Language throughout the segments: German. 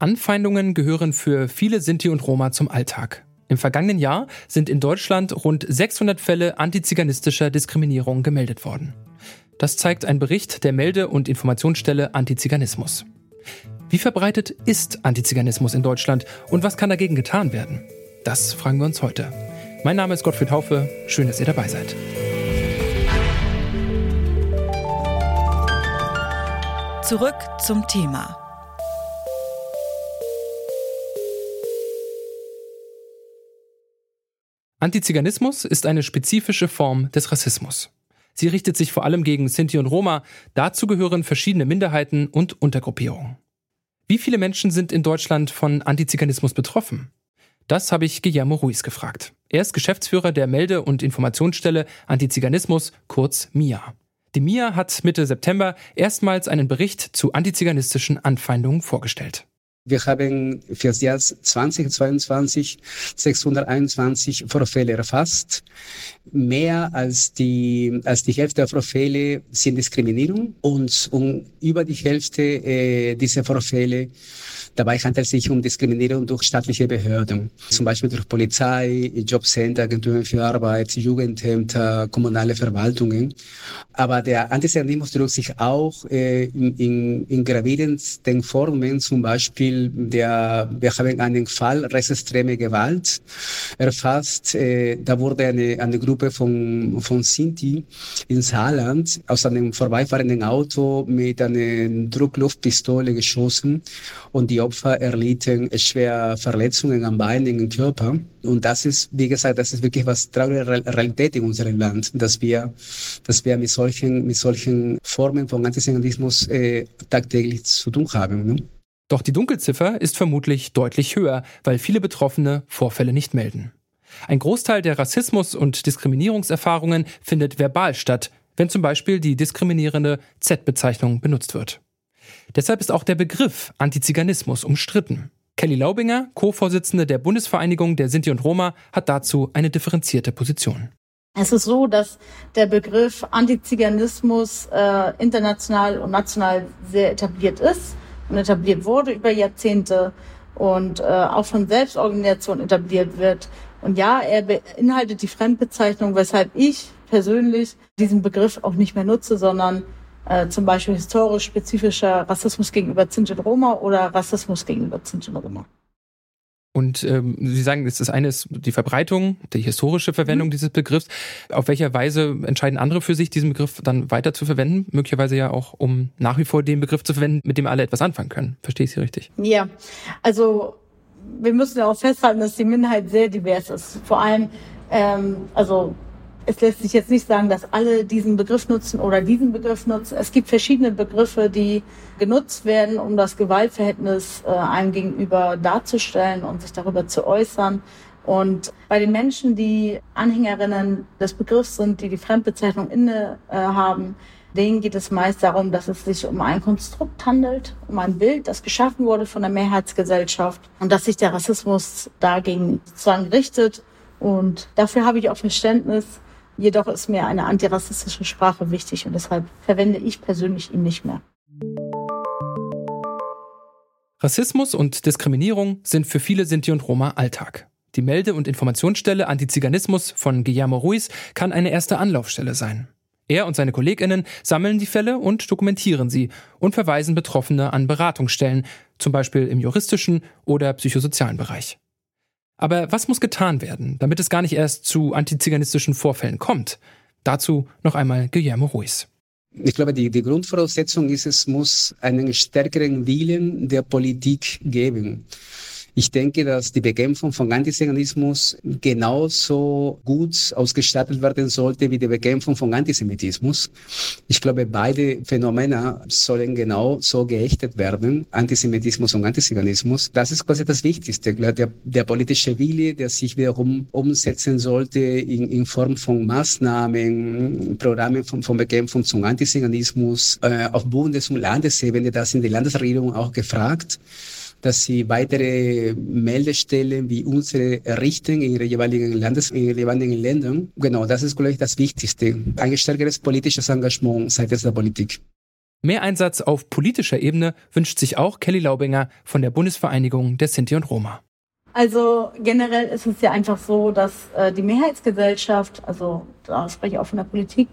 Anfeindungen gehören für viele Sinti und Roma zum Alltag. Im vergangenen Jahr sind in Deutschland rund 600 Fälle antiziganistischer Diskriminierung gemeldet worden. Das zeigt ein Bericht der Melde- und Informationsstelle Antiziganismus. Wie verbreitet ist Antiziganismus in Deutschland und was kann dagegen getan werden? Das fragen wir uns heute. Mein Name ist Gottfried Haufe. Schön, dass ihr dabei seid. Zurück zum Thema. Antiziganismus ist eine spezifische Form des Rassismus. Sie richtet sich vor allem gegen Sinti und Roma, dazu gehören verschiedene Minderheiten und Untergruppierungen. Wie viele Menschen sind in Deutschland von Antiziganismus betroffen? Das habe ich Guillermo Ruiz gefragt. Er ist Geschäftsführer der Melde- und Informationsstelle Antiziganismus, kurz MIA. Die MIA hat Mitte September erstmals einen Bericht zu antiziganistischen Anfeindungen vorgestellt. Wir haben für das Jahr 2022 621 Vorfälle erfasst. Mehr als die, als die Hälfte der Vorfälle sind Diskriminierung und um über die Hälfte äh, dieser Vorfälle Dabei handelt es sich um Diskriminierung durch staatliche Behörden, zum Beispiel durch Polizei, Jobcenter, Agenturen für Arbeit, Jugendämter, kommunale Verwaltungen. Aber der Antisemitismus drückt sich auch äh, in, in, in gravierendsten Formen, zum Beispiel der, wir haben einen Fall rechtsextreme Gewalt erfasst. Äh, da wurde eine, eine Gruppe von, von Sinti in Saarland aus einem vorbeifahrenden Auto mit einer Druckluftpistole geschossen und die Opfer erlitten schwer Verletzungen am Bein, im Körper. Und das ist, wie gesagt, das ist wirklich was traurige Realität in unserem Land, dass wir, dass wir mit solchen, mit solchen Formen von Antisemitismus äh, tagtäglich zu tun haben. Ne? Doch die Dunkelziffer ist vermutlich deutlich höher, weil viele Betroffene Vorfälle nicht melden. Ein Großteil der Rassismus- und Diskriminierungserfahrungen findet verbal statt, wenn zum Beispiel die diskriminierende Z-Bezeichnung benutzt wird. Deshalb ist auch der Begriff Antiziganismus umstritten. Kelly Laubinger, Co-Vorsitzende der Bundesvereinigung der Sinti und Roma, hat dazu eine differenzierte Position. Es ist so, dass der Begriff Antiziganismus äh, international und national sehr etabliert ist und etabliert wurde über Jahrzehnte und äh, auch von Selbstorganisationen etabliert wird. Und ja, er beinhaltet die Fremdbezeichnung, weshalb ich persönlich diesen Begriff auch nicht mehr nutze, sondern äh, zum Beispiel historisch spezifischer Rassismus gegenüber Sinti Roma oder Rassismus gegenüber Sinti Roma. Und ähm, Sie sagen, das ist eines die Verbreitung, die historische Verwendung mhm. dieses Begriffs. Auf welcher Weise entscheiden andere für sich, diesen Begriff dann weiter zu verwenden? Möglicherweise ja auch, um nach wie vor den Begriff zu verwenden, mit dem alle etwas anfangen können. Verstehe ich Sie richtig? Ja, also wir müssen ja auch festhalten, dass die Minderheit sehr divers ist. Vor allem, ähm, also es lässt sich jetzt nicht sagen, dass alle diesen Begriff nutzen oder diesen Begriff nutzen. Es gibt verschiedene Begriffe, die genutzt werden, um das Gewaltverhältnis äh, einem gegenüber darzustellen und sich darüber zu äußern. Und bei den Menschen, die Anhängerinnen des Begriffs sind, die die Fremdbezeichnung inne äh, haben, denen geht es meist darum, dass es sich um ein Konstrukt handelt, um ein Bild, das geschaffen wurde von der Mehrheitsgesellschaft und dass sich der Rassismus dagegen sozusagen richtet. Und dafür habe ich auch Verständnis, Jedoch ist mir eine antirassistische Sprache wichtig und deshalb verwende ich persönlich ihn nicht mehr. Rassismus und Diskriminierung sind für viele Sinti und Roma Alltag. Die Melde- und Informationsstelle Antiziganismus von Guillermo Ruiz kann eine erste Anlaufstelle sein. Er und seine KollegInnen sammeln die Fälle und dokumentieren sie und verweisen Betroffene an Beratungsstellen, zum Beispiel im juristischen oder psychosozialen Bereich. Aber was muss getan werden, damit es gar nicht erst zu antiziganistischen Vorfällen kommt? Dazu noch einmal Guillermo Ruiz. Ich glaube, die, die Grundvoraussetzung ist, es muss einen stärkeren Willen der Politik geben. Ich denke, dass die Bekämpfung von Antisemitismus genauso gut ausgestattet werden sollte wie die Bekämpfung von Antisemitismus. Ich glaube, beide Phänomene sollen genau so geächtet werden, Antisemitismus und Antiziganismus. Das ist quasi das Wichtigste, der, der politische Wille, der sich wiederum umsetzen sollte in, in Form von Maßnahmen, Programmen von, von Bekämpfung zum Antisemitismus äh, auf Bundes- und Landesebene. Da sind die Landesregierungen auch gefragt dass sie weitere Meldestellen wie unsere errichten in ihren jeweiligen Landes, in ihren jeweiligen Ländern. Genau, das ist, glaube ich, das Wichtigste. Ein stärkeres politisches Engagement seitens der Politik. Mehr Einsatz auf politischer Ebene wünscht sich auch Kelly Laubinger von der Bundesvereinigung der Sinti und Roma. Also generell ist es ja einfach so, dass äh, die Mehrheitsgesellschaft, also da spreche ich auch von der Politik,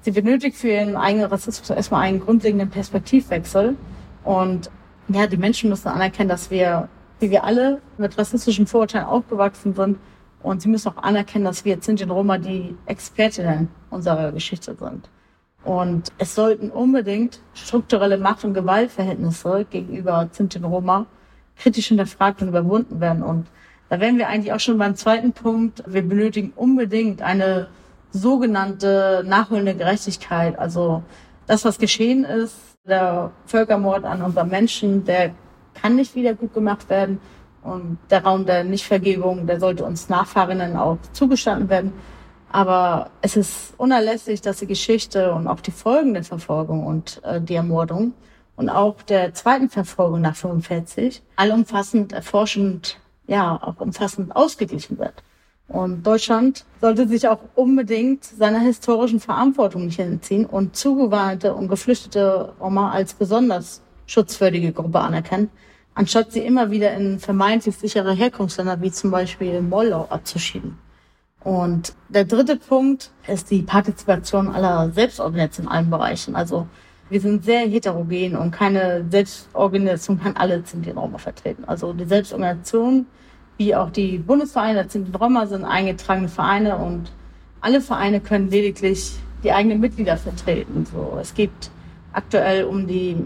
sie benötigt für ihren eigenen Rassismus erstmal einen grundlegenden Perspektivwechsel. Und ja, die Menschen müssen anerkennen, dass wir, wie wir alle, mit rassistischen Vorurteilen aufgewachsen sind. Und sie müssen auch anerkennen, dass wir Sinti und Roma die Expertinnen unserer Geschichte sind. Und es sollten unbedingt strukturelle Macht- und Gewaltverhältnisse gegenüber Sinti und Roma kritisch hinterfragt und überwunden werden. Und da wären wir eigentlich auch schon beim zweiten Punkt. Wir benötigen unbedingt eine sogenannte nachholende Gerechtigkeit. Also das, was geschehen ist, der Völkermord an unseren Menschen, der kann nicht wieder gut gemacht werden. Und der Raum der Nichtvergebung, der sollte uns Nachfahrinnen auch zugestanden werden. Aber es ist unerlässlich, dass die Geschichte und auch die Folgen der Verfolgung und äh, die Ermordung und auch der zweiten Verfolgung nach 45 allumfassend, erforschend, ja, auch umfassend ausgeglichen wird. Und Deutschland sollte sich auch unbedingt seiner historischen Verantwortung nicht entziehen und zugewandte und geflüchtete Roma als besonders schutzwürdige Gruppe anerkennen, anstatt sie immer wieder in vermeintlich sichere Herkunftsländer wie zum Beispiel Moldau abzuschieben. Und der dritte Punkt ist die Partizipation aller Selbstorganisationen in allen Bereichen. Also wir sind sehr heterogen und keine Selbstorganisation kann alle Sinti-Roma vertreten. Also die Selbstorganisation, wie auch die Bundesvereine der Sinti-Roma sind eingetragene Vereine und alle Vereine können lediglich die eigenen Mitglieder vertreten. So, es gibt aktuell um die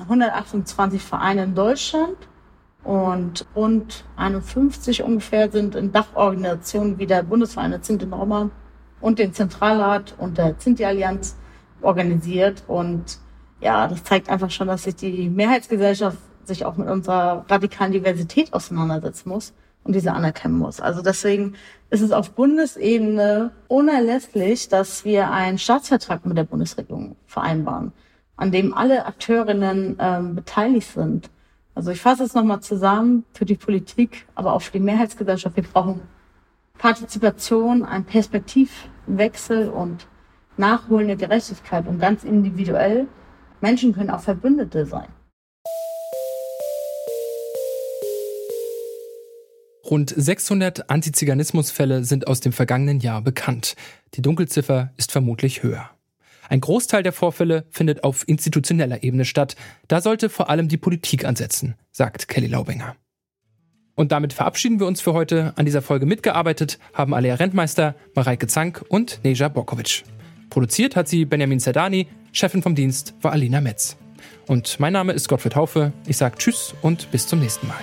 128 hm, Vereine in Deutschland und rund 51 ungefähr sind in Dachorganisationen wie der Bundesverein der Sinti Roma und den Zentralrat und der Sinti-Allianz organisiert. Und ja, das zeigt einfach schon, dass sich die Mehrheitsgesellschaft sich auch mit unserer radikalen Diversität auseinandersetzen muss und diese anerkennen muss. Also deswegen ist es auf Bundesebene unerlässlich, dass wir einen Staatsvertrag mit der Bundesregierung vereinbaren, an dem alle Akteurinnen ähm, beteiligt sind. Also ich fasse es nochmal zusammen für die Politik, aber auch für die Mehrheitsgesellschaft. Wir brauchen Partizipation, einen Perspektivwechsel und nachholende Gerechtigkeit und ganz individuell. Menschen können auch Verbündete sein. Rund 600 Antiziganismusfälle sind aus dem vergangenen Jahr bekannt. Die Dunkelziffer ist vermutlich höher. Ein Großteil der Vorfälle findet auf institutioneller Ebene statt. Da sollte vor allem die Politik ansetzen, sagt Kelly Laubinger. Und damit verabschieden wir uns für heute. An dieser Folge mitgearbeitet haben Alea Rentmeister, Mareike Zank und Neja Borkovic. Produziert hat sie Benjamin Zerdani, Chefin vom Dienst war Alina Metz. Und mein Name ist Gottfried Haufe. Ich sage Tschüss und bis zum nächsten Mal.